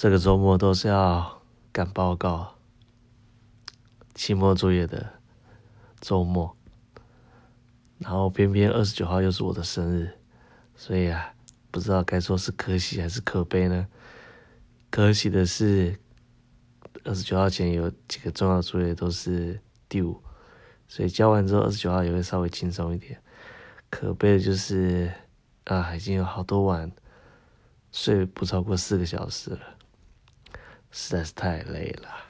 这个周末都是要赶报告、期末作业的周末，然后偏偏二十九号又是我的生日，所以啊，不知道该说是可喜还是可悲呢？可喜的是，二十九号前有几个重要作业都是 due，所以交完之后二十九号也会稍微轻松一点。可悲的就是啊，已经有好多晚睡不超过四个小时了。实在是太累了。